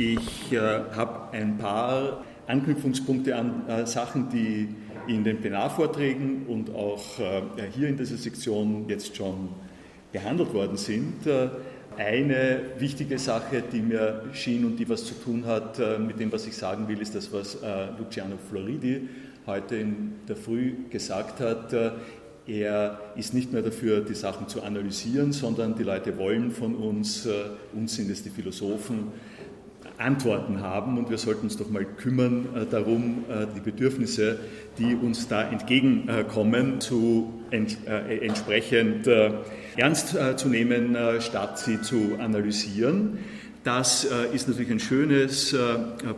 Ich äh, habe ein paar Anknüpfungspunkte an äh, Sachen, die in den Plenarvorträgen und auch äh, hier in dieser Sektion jetzt schon behandelt worden sind. Äh, eine wichtige Sache, die mir schien und die was zu tun hat äh, mit dem, was ich sagen will, ist das, was äh, Luciano Floridi heute in der Früh gesagt hat. Er ist nicht mehr dafür, die Sachen zu analysieren, sondern die Leute wollen von uns, uns sind es die Philosophen, Antworten haben und wir sollten uns doch mal kümmern äh, darum, äh, die Bedürfnisse, die uns da entgegenkommen, zu ent, äh, entsprechend ernst zu nehmen, statt sie zu analysieren. Das ist natürlich ein schönes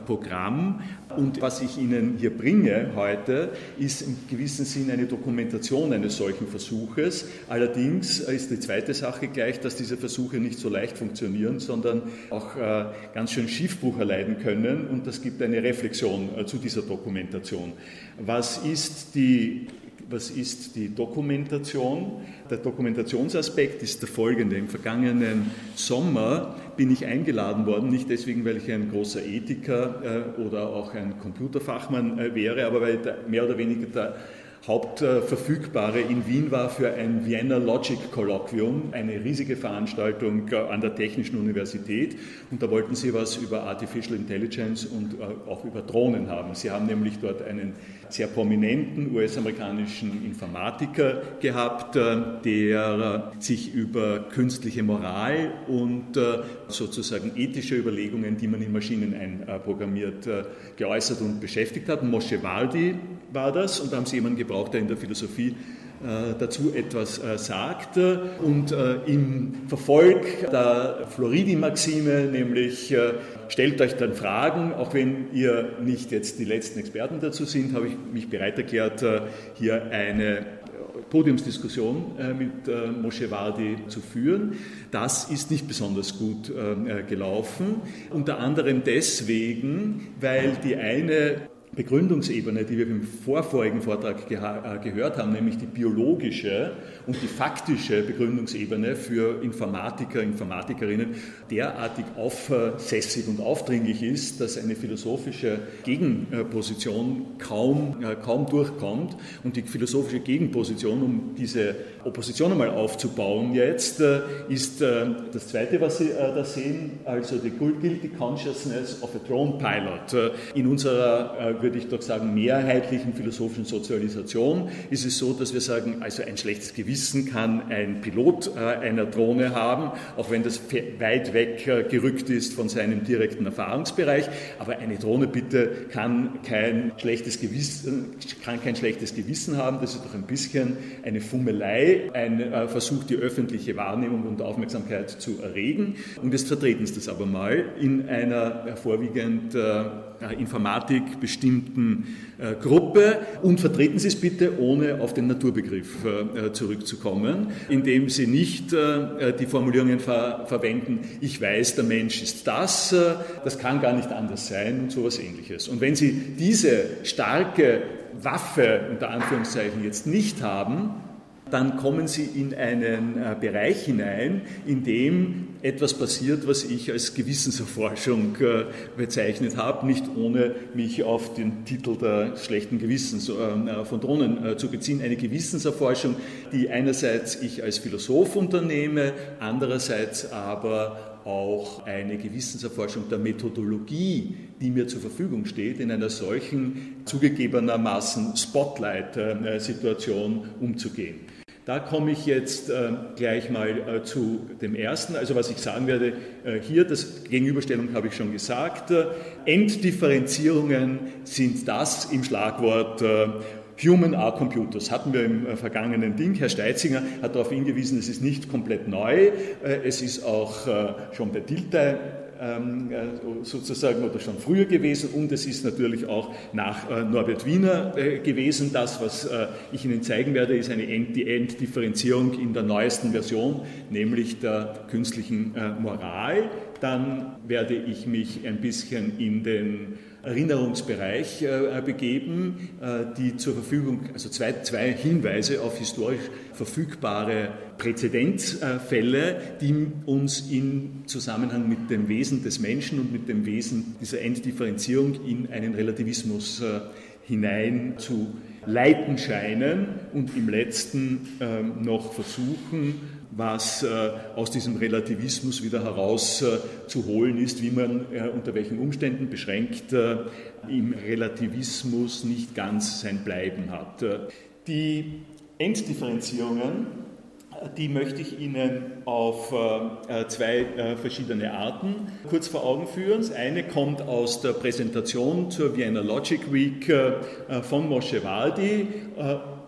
Programm und was ich Ihnen hier bringe heute, ist im gewissen Sinn eine Dokumentation eines solchen Versuches. Allerdings ist die zweite Sache gleich, dass diese Versuche nicht so leicht funktionieren, sondern auch äh, ganz schön Schiffbruch erleiden können und das gibt eine Reflexion zu dieser Dokumentation. Was ist die was ist die Dokumentation? Der Dokumentationsaspekt ist der folgende. Im vergangenen Sommer bin ich eingeladen worden, nicht deswegen, weil ich ein großer Ethiker äh, oder auch ein Computerfachmann äh, wäre, aber weil mehr oder weniger der Hauptverfügbare in Wien war für ein Vienna Logic Kolloquium, eine riesige Veranstaltung äh, an der Technischen Universität. Und da wollten sie was über Artificial Intelligence und äh, auch über Drohnen haben. Sie haben nämlich dort einen sehr prominenten US-amerikanischen Informatiker gehabt, äh, der sich über künstliche Moral und sozusagen ethische Überlegungen, die man in Maschinen einprogrammiert, geäußert und beschäftigt hat. Moshe Waldi war das und da haben sie jemanden gebraucht, der in der Philosophie äh, dazu etwas äh, sagt. Und äh, im Verfolg der Floridi-Maxime, nämlich stellt euch dann Fragen, auch wenn ihr nicht jetzt die letzten Experten dazu sind, habe ich mich bereit erklärt, hier eine Podiumsdiskussion mit Moshe Wardi zu führen. Das ist nicht besonders gut gelaufen, unter anderem deswegen, weil die eine Begründungsebene, die wir im vorvorigen Vortrag äh, gehört haben, nämlich die biologische und die faktische Begründungsebene für Informatiker, Informatikerinnen, derartig aufsässig und aufdringlich ist, dass eine philosophische Gegenposition kaum, äh, kaum durchkommt. Und die philosophische Gegenposition, um diese Opposition einmal aufzubauen jetzt, äh, ist das Zweite, was Sie da sehen, also die Guilty Consciousness of a Drone Pilot. In unserer würde ich doch sagen, mehrheitlichen philosophischen Sozialisation ist es so, dass wir sagen, also ein schlechtes Gewissen kann ein Pilot äh, einer Drohne haben, auch wenn das weit weg äh, gerückt ist von seinem direkten Erfahrungsbereich. Aber eine Drohne bitte kann kein schlechtes Gewissen, kann kein schlechtes Gewissen haben. Das ist doch ein bisschen eine Fummelei, ein äh, Versuch, die öffentliche Wahrnehmung und Aufmerksamkeit zu erregen. Und jetzt vertreten Sie das aber mal in einer vorwiegend Informatik bestimmten äh, Gruppe und vertreten Sie es bitte, ohne auf den Naturbegriff äh, zurückzukommen, indem Sie nicht äh, die Formulierungen ver verwenden, ich weiß, der Mensch ist das, das kann gar nicht anders sein und sowas ähnliches. Und wenn Sie diese starke Waffe unter Anführungszeichen jetzt nicht haben, dann kommen Sie in einen äh, Bereich hinein, in dem etwas passiert, was ich als Gewissenserforschung äh, bezeichnet habe, nicht ohne mich auf den Titel der schlechten Gewissens äh, von Drohnen zu beziehen. Eine Gewissenserforschung, die einerseits ich als Philosoph unternehme, andererseits aber auch eine Gewissenserforschung der Methodologie, die mir zur Verfügung steht, in einer solchen zugegebenermaßen Spotlight-Situation umzugehen. Da komme ich jetzt äh, gleich mal äh, zu dem ersten. Also was ich sagen werde, äh, hier, das Gegenüberstellung habe ich schon gesagt. Enddifferenzierungen sind das im Schlagwort Human are Computers hatten wir im vergangenen Ding. Herr Steitzinger hat darauf hingewiesen, es ist nicht komplett neu. Es ist auch schon bei Dilthey sozusagen oder schon früher gewesen und es ist natürlich auch nach äh, Norbert Wiener äh, gewesen. Das, was ich Ihnen zeigen werde, ist eine End-to-End-Differenzierung in der neuesten Version, nämlich der künstlichen Moral. Dann werde ich mich ein bisschen in den Erinnerungsbereich äh, begeben, äh, die zur Verfügung, also zwei, zwei Hinweise auf historisch verfügbare Präzedenzfälle, die uns im Zusammenhang mit dem Wesen des Menschen und mit dem Wesen dieser Enddifferenzierung in einen Relativismus äh, hinein zu leiten scheinen und im letzten ähm, noch versuchen, was äh, aus diesem Relativismus wieder herauszuholen äh, ist, wie man äh, unter welchen Umständen beschränkt im Relativismus nicht ganz sein Bleiben hat. Die Enddifferenzierungen, die möchte ich Ihnen auf zwei verschiedene Arten kurz vor Augen führen. Das eine kommt aus der Präsentation zur Vienna Logic Week von Moshe Wardi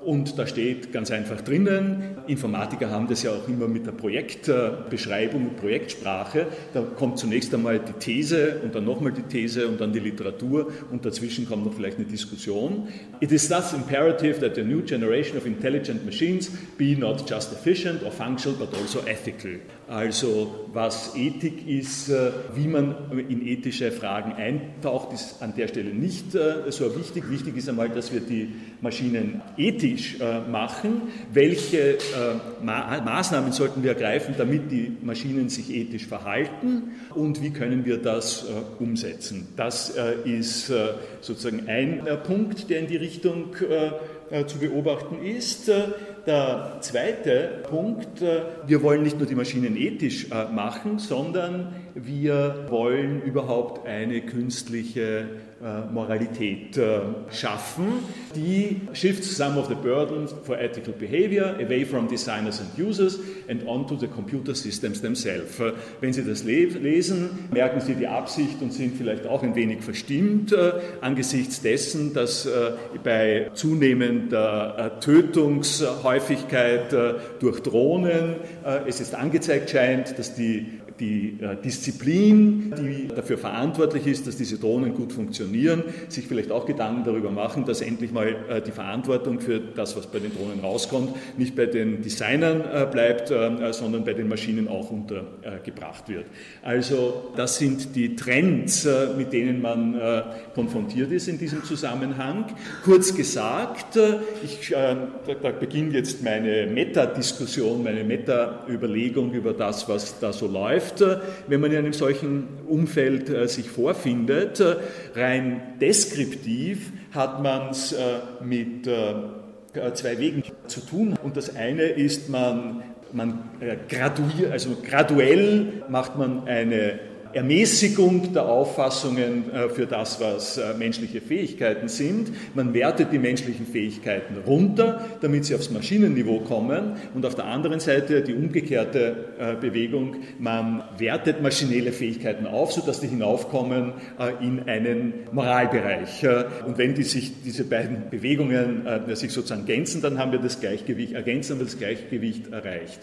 und da steht ganz einfach drinnen, Informatiker haben das ja auch immer mit der Projektbeschreibung, mit Projektsprache. Da kommt zunächst einmal die These und dann nochmal die These und dann die Literatur und dazwischen kommt noch vielleicht eine Diskussion. It is thus imperative that the new generation of intelligent machines be not just efficient or functional but also ethical. Also was Ethik ist, äh, wie man in ethische Fragen eintaucht, ist an der Stelle nicht äh, so wichtig. Wichtig ist einmal, dass wir die Maschinen ethisch äh, machen. Welche Maßnahmen sollten wir ergreifen, damit die Maschinen sich ethisch verhalten und wie können wir das umsetzen? Das ist sozusagen ein Punkt, der in die Richtung zu beobachten ist. Der zweite Punkt, äh, wir wollen nicht nur die Maschinen ethisch äh, machen, sondern wir wollen überhaupt eine künstliche Moralität äh, schaffen, die shifts some of the burden for ethical behavior away from designers and users and onto the computer systems themselves. Äh, wenn Sie das lesen, merken Sie die Absicht und sind vielleicht auch ein wenig verstimmt angesichts dessen, dass bei zunehmender Tötungshäufigkeit durch Drohnen es ist angezeigt scheint, dass die die äh, Disziplin, die dafür verantwortlich ist, dass diese Drohnen gut funktionieren, sich vielleicht auch Gedanken darüber machen, dass endlich mal äh, die Verantwortung für das, was bei den Drohnen rauskommt, nicht bei den Designern äh, bleibt, sondern bei den Maschinen auch untergebracht wird. Also das sind die Trends, mit denen man konfrontiert ist in diesem Zusammenhang. Kurz gesagt, ich da beginnt jetzt meine Meta-Diskussion, meine Meta-Überlegung über das, was da so läuft läuft, wenn man in einem solchen Umfeld äh, sich vorfindet. Rein deskriptiv hat man es äh, mit äh, zwei Wegen zu tun. Und das eine ist, man, man graduiert, also graduell macht man eine Ermäßigung der Auffassungen äh, für das, was äh, menschliche Fähigkeiten sind. Man wertet die menschlichen Fähigkeiten runter, damit sie aufs Maschinenniveau kommen. Und auf der anderen Seite die umgekehrte äh, Bewegung, man wertet maschinelle Fähigkeiten auf, sodass die hinaufkommen in einen Moralbereich. Und wenn die sich, diese beiden Bewegungen sich sozusagen ergänzen, dann haben wir das Gleichgewicht, ergänzen wir das Gleichgewicht erreicht.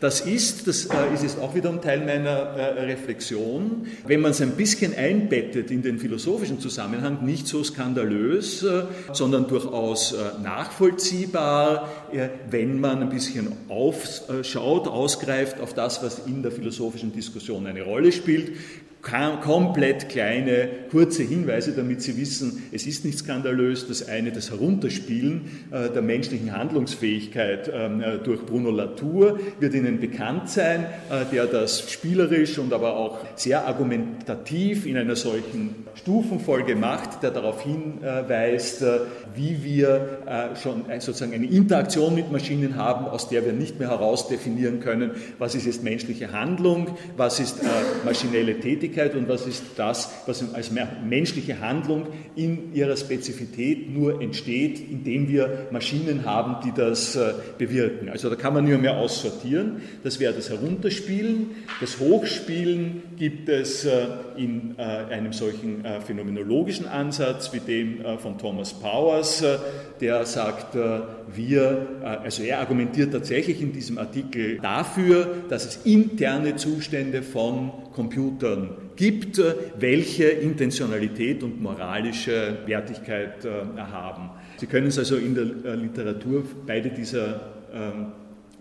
Das ist, das ist jetzt auch wieder ein Teil meiner Reflexion, Diskussion, wenn man es ein bisschen einbettet in den philosophischen Zusammenhang, nicht so skandalös, äh, sondern durchaus äh, nachvollziehbar, äh, wenn man ein bisschen aufschaut, ausgreift auf das, was in der philosophischen Diskussion eine Rolle spielt, komplett kleine, kurze Hinweise, damit Sie wissen, es ist nicht skandalös. Das eine, das Herunterspielen äh, der menschlichen Handlungsfähigkeit ähm, äh, durch Bruno Latour wird Ihnen bekannt sein, äh, der das spielerisch und aber auch sehr argumentativ in einer solchen Stufenfolge macht, der darauf hinweist, wie wir schon sozusagen eine Interaktion mit Maschinen haben, aus der wir nicht mehr herausdefinieren können, was ist jetzt menschliche Handlung, was ist maschinelle Tätigkeit Tätigkeit und was ist das, was als menschliche Handlung in ihrer Spezifität nur entsteht, indem wir Maschinen haben, die das äh, bewirken. Also da kann man nur mehr aussortieren. Das wäre das Herunterspielen. Das Hochspielen gibt es äh, in äh, einem solchen phänomenologischen Ansatz wie dem von Thomas Powers, der sagt, wir, also er argumentiert tatsächlich in diesem Artikel dafür, dass es interne Zustände von Computern gibt, welche Intentionalität und moralische Wertigkeit äh, haben. Sie können es also in der äh, Literatur beide dieser ähm,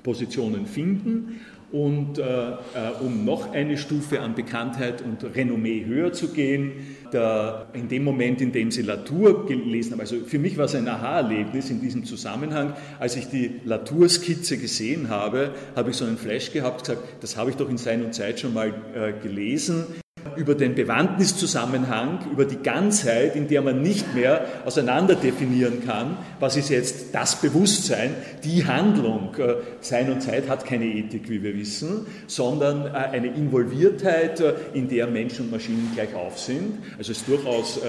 Positionen finden Und äh, äh, um noch eine Stufe an Bekanntheit und Renommee höher zu gehen, der, in dem Moment, in dem Sie Latour gelesen haben, also für mich war es ein Aha-Erlebnis in diesem Zusammenhang, als ich die Latour-Skizze gesehen habe, habe ich so einen Flash gehabt, gesagt, das habe ich doch in Sein und Zeit schon mal äh, gelesen über den Bewandtniszusammenhang, über die Ganzheit, in der man nicht mehr auseinander definieren kann, was ist jetzt das Bewusstsein, die Handlung. Äh, Sein und Zeit hat keine Ethik, wie wir wissen, sondern äh, eine Involviertheit, äh, in der Mensch und Maschinen gleich auf sind. Also es ist durchaus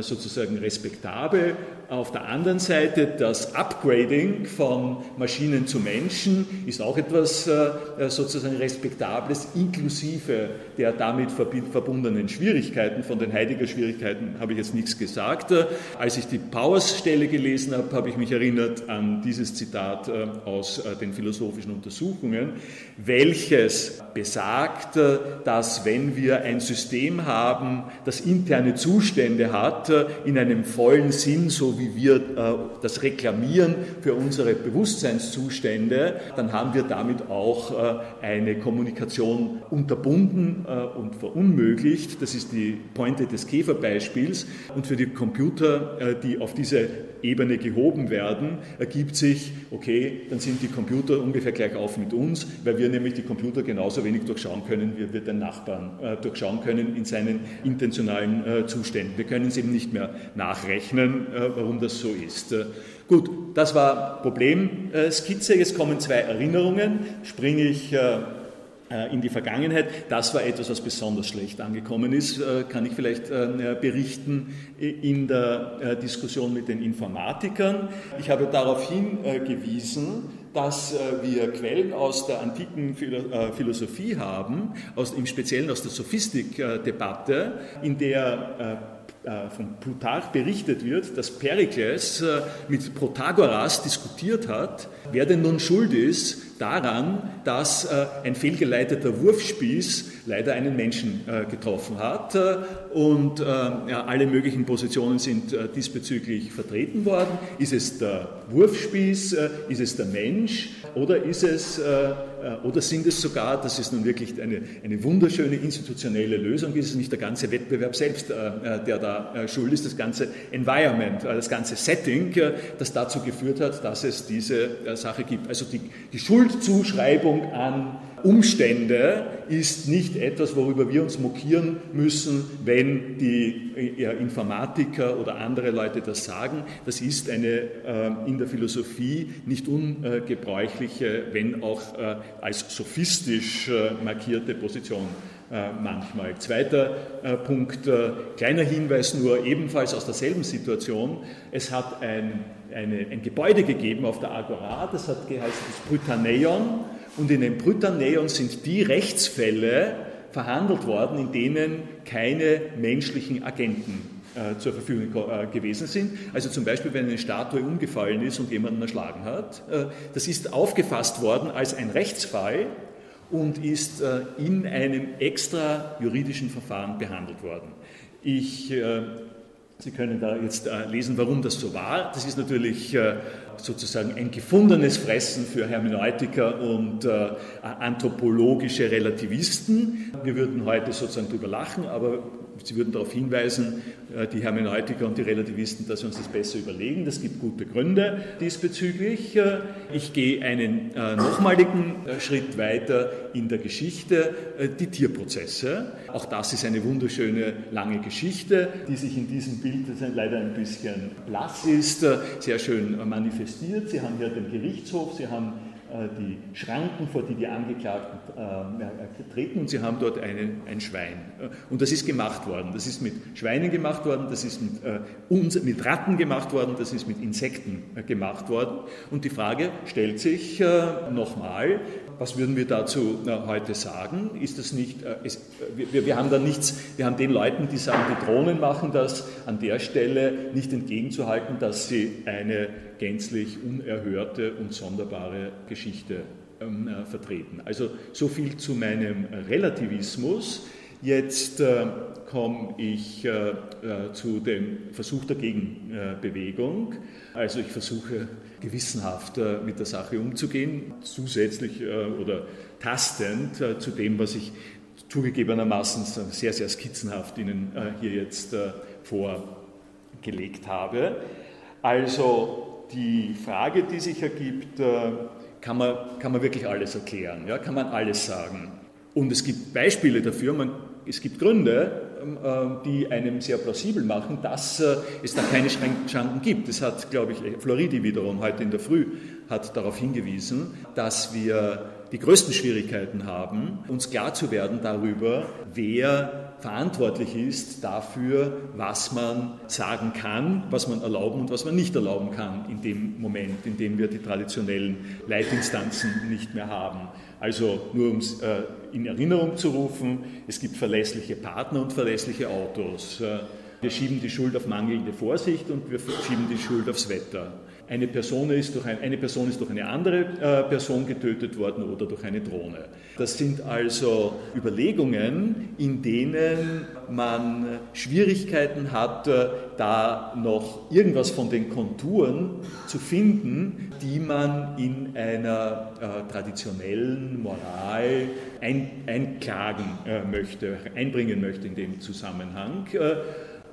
sozusagen respektabel auf der anderen Seite das Upgrading von Maschinen zu Menschen ist auch etwas äh, sozusagen Respektables, inklusive der damit verbundenen Schwierigkeiten. Von den Heidegger-Schwierigkeiten habe ich jetzt nichts gesagt. Als ich die Powers-Stelle gelesen habe, habe ich mich erinnert an dieses Zitat äh, aus äh, den philosophischen Untersuchungen, welches besagt, dass wenn wir ein System haben, das interne Zustände hat, in einem vollen Sinn, so wie wir äh, das reklamieren für unsere Bewusstseinszustände, dann haben wir damit auch äh, eine Kommunikation unterbunden äh, und verunmöglicht. Das ist die Pointe des Käferbeispiels. Und für die Computer, die auf diese Ebene gehoben werden, ergibt sich, okay, dann sind die Computer ungefähr gleich auf mit uns, weil wir nämlich die Computer genauso wenig durchschauen können, wie wir den Nachbarn äh, durchschauen können in seinen intentionalen äh, Zuständen. Wir können es eben nicht mehr nachrechnen, äh, warum das so ist. Äh, gut, das war Problemskizze. Jetzt kommen zwei Erinnerungen. Springe ich äh, äh, in die Vergangenheit. Das war etwas, was besonders schlecht angekommen ist, äh, kann ich vielleicht äh, berichten in der Diskussion mit den Informatikern. Ich habe darauf hingewiesen, dass wir Quellen aus der antiken Philosophie haben, aus, im Speziellen aus der Sophistikdebatte, in der von Plutarch berichtet wird, dass Perikles mit Protagoras diskutiert hat, wer denn nun schuld ist, daran, dass äh, ein fehlgeleiteter Wurfspieß leider einen Menschen äh, getroffen hat äh, und alle möglichen Positionen sind diesbezüglich vertreten worden. Ist es der Wurfspieß, ist es der Mensch oder ist es oder sind es sogar, das ist nun wirklich eine, eine wunderschöne institutionelle Lösung, ist es nicht der ganze Wettbewerb selbst, der da schuld ist, das ganze Environment, das ganze Setting, das dazu geführt hat, dass es diese Sache gibt. Also die, die Schuld Schuldzuschreibung an Umstände ist nicht etwas, worüber wir uns mokieren müssen, wenn die Informatiker oder andere Leute das sagen. Das ist eine äh, in der Philosophie nicht ungebräuchliche, wenn auch äh, als sophistisch äh, markierte Position manchmal. Zweiter Punkt, kleiner Hinweis nur ebenfalls aus derselben Situation. Es hat ein eine, ein Gebäude gegeben auf der Agora, das hat geheißen das Brytaneion. Und in dem Brytaneion sind die Rechtsfälle verhandelt worden, in denen keine menschlichen Agenten äh, zur Verfügung äh, gewesen sind. Also zum Beispiel, wenn eine Statue umgefallen ist und jemanden erschlagen hat. Äh, das ist aufgefasst worden als ein Rechtsfall und ist äh, in einem extra juridischen Verfahren behandelt worden. Ich äh, Sie können da jetzt äh, lesen, warum das so war. Das ist natürlich sozusagen ein gefundenes Fressen für Hermeneutiker und äh, anthropologische Relativisten. Wir würden heute sozusagen darüber lachen, aber Sie würden darauf hinweisen, äh, die Hermeneutiker und die Relativisten, dass wir uns das besser überlegen. Das gibt gute Gründe diesbezüglich. Äh, ich gehe einen äh, nochmaligen Schritt weiter in der Geschichte, die Tierprozesse. Auch das ist eine wunderschöne lange Geschichte, die sich in diesem Bild, das leider ein bisschen blass ist, sehr schön manifestiert. Sie haben hier den Gerichtshof, Sie haben äh, die Schranken, vor die die Angeklagten äh, treten und sie haben dort einen, ein Schwein. Äh, und das ist gemacht worden. Das ist mit Schweinen gemacht worden, das ist mit, äh, mit Ratten gemacht worden, das ist mit Insekten gemacht worden. Und die Frage stellt sich nochmal, was würden wir dazu heute sagen? Ist das nicht, ist, wir, wir, haben da nichts, wir haben den Leuten, die sagen, die Drohnen machen das, an der Stelle nicht entgegenzuhalten, dass sie eine gänzlich unerhörte und sonderbare Geschichte ähm, äh, vertreten. Also so viel zu meinem Relativismus. Jetzt äh, komme ich äh, äh, zu dem Versuch der Gegenbewegung. Also ich versuche gewissenhaft äh, mit der Sache umzugehen, zusätzlich äh, oder tastend äh, zu dem, was ich zugegebenermaßen sehr, sehr skizzenhaft Ihnen hier jetzt vorgelegt habe. Also die Frage, die sich ergibt, kann man, kann man wirklich alles erklären, ja? kann man alles sagen. Und es gibt Beispiele dafür, man, es gibt Gründe, die einem sehr plausibel machen, dass äh, es da keine Schranken gibt. Das hat, glaube ich, Floridi wiederum heute in der Früh hat darauf hingewiesen, dass wir die größten Schwierigkeiten haben, uns klar zu werden darüber, wer verantwortlich ist dafür, was man sagen kann, was man erlauben und was man nicht erlauben kann in dem Moment, in dem wir die traditionellen Leitinstanzen nicht mehr haben. Also nur um es äh, in Erinnerung zu rufen, es gibt verlässliche Partner und verlässliche Autos. Wir schieben die Schuld auf mangelnde Vorsicht und wir schieben die Schuld aufs Wetter. Eine Person ist durch, ein, eine Person ist durch eine andere äh, Person getötet worden oder durch eine Drohne. Das sind also Überlegungen, in denen man Schwierigkeiten hat, äh, da noch irgendwas von den Konturen zu finden, die man in einer äh, traditionellen Moral ein, einklagen äh, möchte, einbringen möchte in dem Zusammenhang. Äh,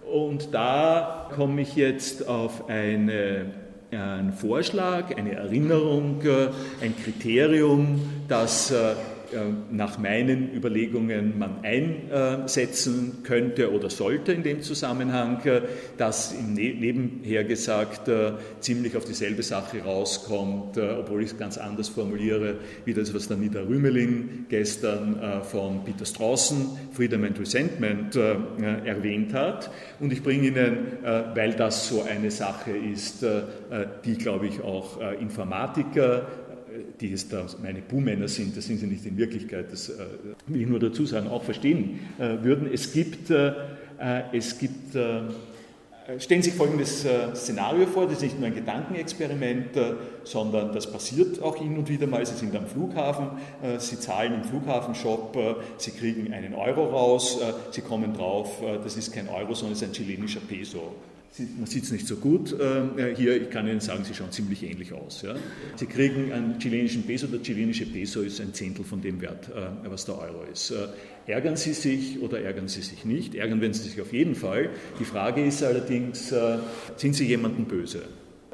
und da komme ich jetzt auf eine ein Vorschlag, eine Erinnerung, äh, ein Kriterium, das äh, nach meinen Überlegungen man einsetzen könnte oder sollte in dem Zusammenhang, äh, das ne-, nebenher gesagt äh, ziemlich auf dieselbe Sache rauskommt, obwohl ich es ganz anders formuliere, wie das, was der Nida Rümelin gestern von Peter Strawson, Freedom and Resentment, erwähnt hat. Und ich bringe Ihnen, weil das so eine Sache ist, die, glaube ich, auch Informatiker die es da meine Buhmänner sind, das sind sie nicht in Wirklichkeit, das äh, will ich nur dazu sagen, auch verstehen äh, würden. Es gibt, äh, es gibt Stellen Sie sich folgendes Szenario vor, das ist nicht nur ein Gedankenexperiment, sondern das passiert auch hin und wieder mal. Sie sind am Flughafen, Sie zahlen im Flughafenshop, Sie kriegen einen Euro raus, Sie kommen drauf, das ist kein Euro, sondern es ist ein chilenischer Peso. Man sieht es nicht so gut äh, hier, ich kann Ihnen sagen, sie schauen ziemlich ähnlich aus. Ja. Sie kriegen einen chilenischen Peso, der chilenische Peso ist ein Zehntel von dem Wert, äh, was der Euro ist. Äh, ärgern Sie sich oder ärgern Sie sich nicht? Ärgern werden Sie sich auf jeden Fall. Die Frage ist allerdings, sind Sie jemandem böse?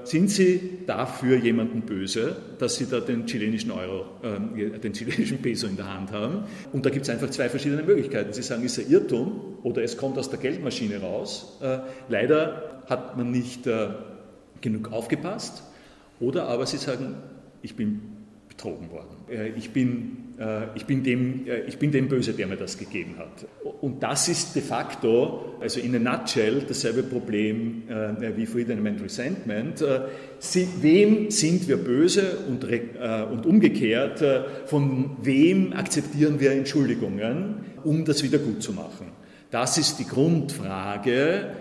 Sind Sie dafür jemanden böse, dass Sie da den chilenischen Euro, äh, den chilenischen Peso in der Hand haben? Und da gibt es einfach zwei verschiedene Möglichkeiten. Sie sagen, ist ein Irrtum oder es kommt aus der Geldmaschine raus. Äh, leider hat man nicht äh, genug aufgepasst. Oder aber Sie sagen, ich bin betrogen worden. Äh, ich bin äh, ich bin, dem, äh, ich bin dem böse, der mir das gegeben hat. Und das ist de facto, also in a nutshell, dasselbe Problem wie Freedom and Resentment. wem sind wir böse und umgekehrt, von wem akzeptieren wir Entschuldigungen, um das wieder gut zu machen? Das ist die Grundfrage,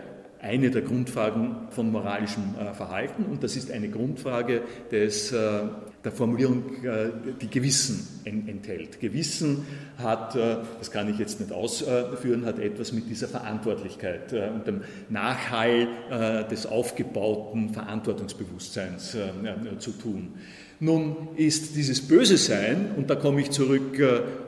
eine der Grundfragen von moralischem Verhalten und das ist eine Grundfrage des der Formulierung, äh, die Gewissen enthält. Gewissen hat, äh, das kann ich jetzt nicht ausführen, hat etwas mit dieser Verantwortlichkeit äh, und dem Nachhall des aufgebauten Verantwortungsbewusstseins zu tun. Nun ist dieses Böse Sein, und da komme ich zurück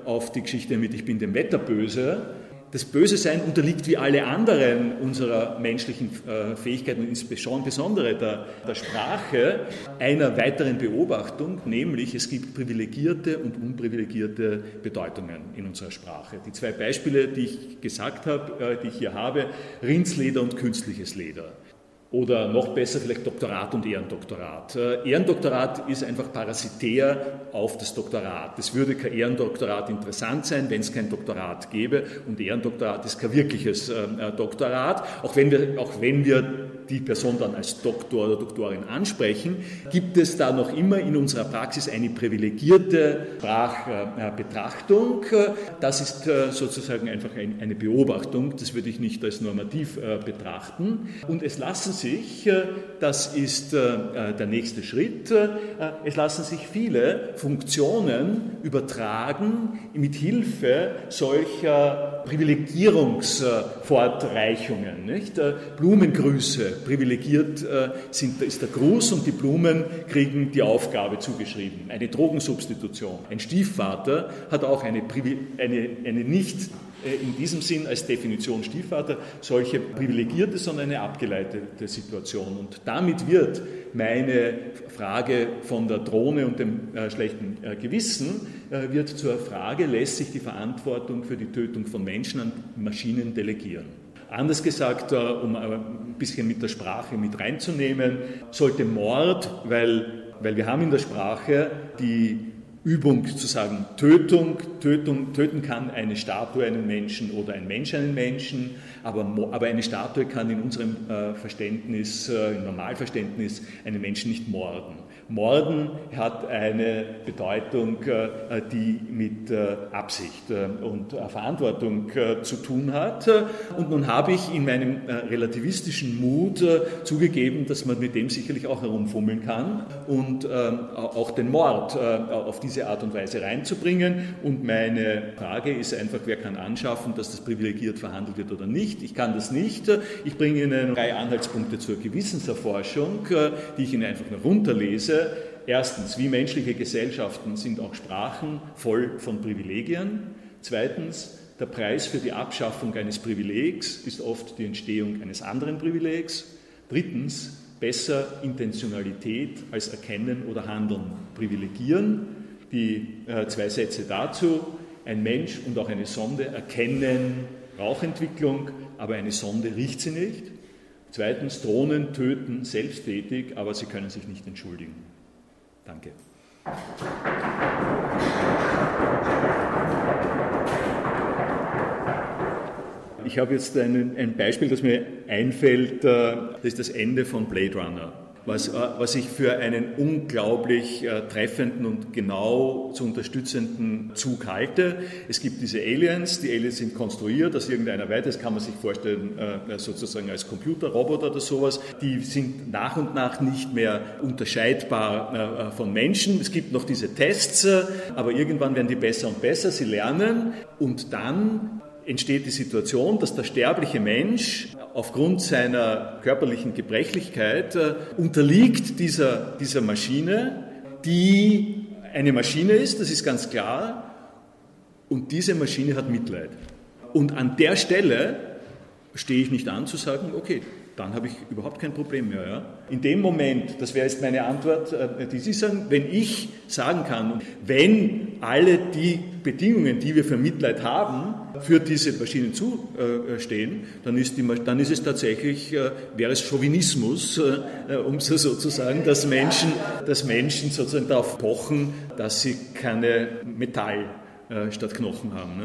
auf die Geschichte mit Ich bin dem Wetter böse, das Böse Sein unterliegt wie alle anderen unserer menschlichen äh, Fähigkeiten, insbesondere der, der Sprache, einer weiteren Beobachtung, nämlich es gibt privilegierte und unprivilegierte Bedeutungen in unserer Sprache. Die zwei Beispiele, die ich gesagt habe, äh, die ich hier habe, Rindsleder und künstliches Leder. Oder noch besser vielleicht Doktorat und Ehrendoktorat. Äh, Ehrendoktorat ist einfach parasitär auf das Doktorat. Es würde kein Ehrendoktorat interessant sein, wenn es kein Doktorat gäbe. Und Ehrendoktorat ist kein wirkliches äh, äh, Doktorat, auch wenn wir, auch wenn wir die Person dann als Doktor oder Doktorin ansprechen, gibt es da noch immer in unserer Praxis eine privilegierte Sprachbetrachtung. Das ist sozusagen einfach eine Beobachtung, das würde ich nicht als normativ betrachten. Und es lassen sich, das ist der nächste Schritt, es lassen sich viele Funktionen übertragen mit Hilfe solcher Privilegierungsfortreichungen. Nicht? Äh, Blumengrüße, privilegiert äh, sind, ist der Gruß und die Blumen kriegen die Aufgabe zugeschrieben. Eine Drogensubstitution. Ein Stiefvater hat auch eine, eine, eine nicht äh, in diesem Sinn als Definition Stiefvater solche privilegierte, sondern eine abgeleitete Situation. Und damit wird meine Frage von der Drohne und dem äh, schlechten äh, Gewissen äh, wird zur Frage, lässt sich die Verantwortung für die Tötung von Menschen an Maschinen delegieren. Anders gesagt, um ein bisschen mit der Sprache mit reinzunehmen, sollte Mord, weil, weil wir haben in der Sprache die Übung zu sagen, Tötung, Tötung, töten kann eine Statue einen Menschen oder ein Mensch einen Menschen, aber, aber eine Statue kann in unserem äh, Verständnis, äh, im Normalverständnis, einen Menschen nicht morden. Morden hat eine Bedeutung, äh, die mit äh, Absicht äh, und Verantwortung zu tun hat. Und nun habe ich in meinem relativistischen Mut zugegeben, dass man mit dem sicherlich auch herumfummeln kann und ähm, auch den Mord auf diese Art und Weise reinzubringen. Und meine Frage ist einfach, wer kann anschaffen, dass das privilegiert verhandelt wird oder nicht. Ich kann das nicht. Ich bringe Ihnen drei Anhaltspunkte zur Gewissenserforschung, die ich Ihnen einfach nur runterlese erstens, wie menschliche Gesellschaften sind auch Sprachen voll von Privilegien. Zweitens, der Preis für die Abschaffung eines Privilegs ist oft die Entstehung eines anderen Privilegs. Drittens, besser Intentionalität als Erkennen oder Handeln privilegieren. Die äh, zwei Sätze dazu. Ein Mensch und auch eine Sonde erkennen Rauchentwicklung, aber eine Sonde riecht sie nicht. Zweitens, Drohnen töten selbsttätig, aber sie können sich nicht entschuldigen. Danke. Ich habe jetzt ein, ein, Beispiel, das mir einfällt, äh, das ist das Ende von Blade Runner was, äh, was ich für einen unglaublich äh, treffenden und genau zu unterstützenden Zug halte. Es gibt diese Aliens, die Aliens sind konstruiert aus irgendeiner Weise, das kann man sich vorstellen äh, sozusagen als Computerroboter oder sowas. Die sind nach und nach nicht mehr unterscheidbar von Menschen. Es gibt noch diese Tests, aber irgendwann werden die besser und besser, sie lernen und dann entsteht die Situation, dass der sterbliche Mensch aufgrund seiner körperlichen Gebrechlichkeit äh, unterliegt dieser, dieser Maschine, die eine Maschine ist, das ist ganz klar, und diese Maschine hat Mitleid. Und an der Stelle stehe ich nicht an zu sagen, okay, dann habe ich überhaupt kein Problem mehr. Ja? In dem Moment, das wäre jetzt meine Antwort, äh, die Sie sagen, wenn ich sagen kann, wenn alle die Bedingungen, die wir für Mitleid haben, für diese Maschinen zustehen, dann ist, die, dann ist es tatsächlich, äh, wäre es Chauvinismus, äh, um so sozusagen, dass Menschen, dass Menschen sozusagen darauf pochen, dass sie keine Metall statt Knochen haben. Ne?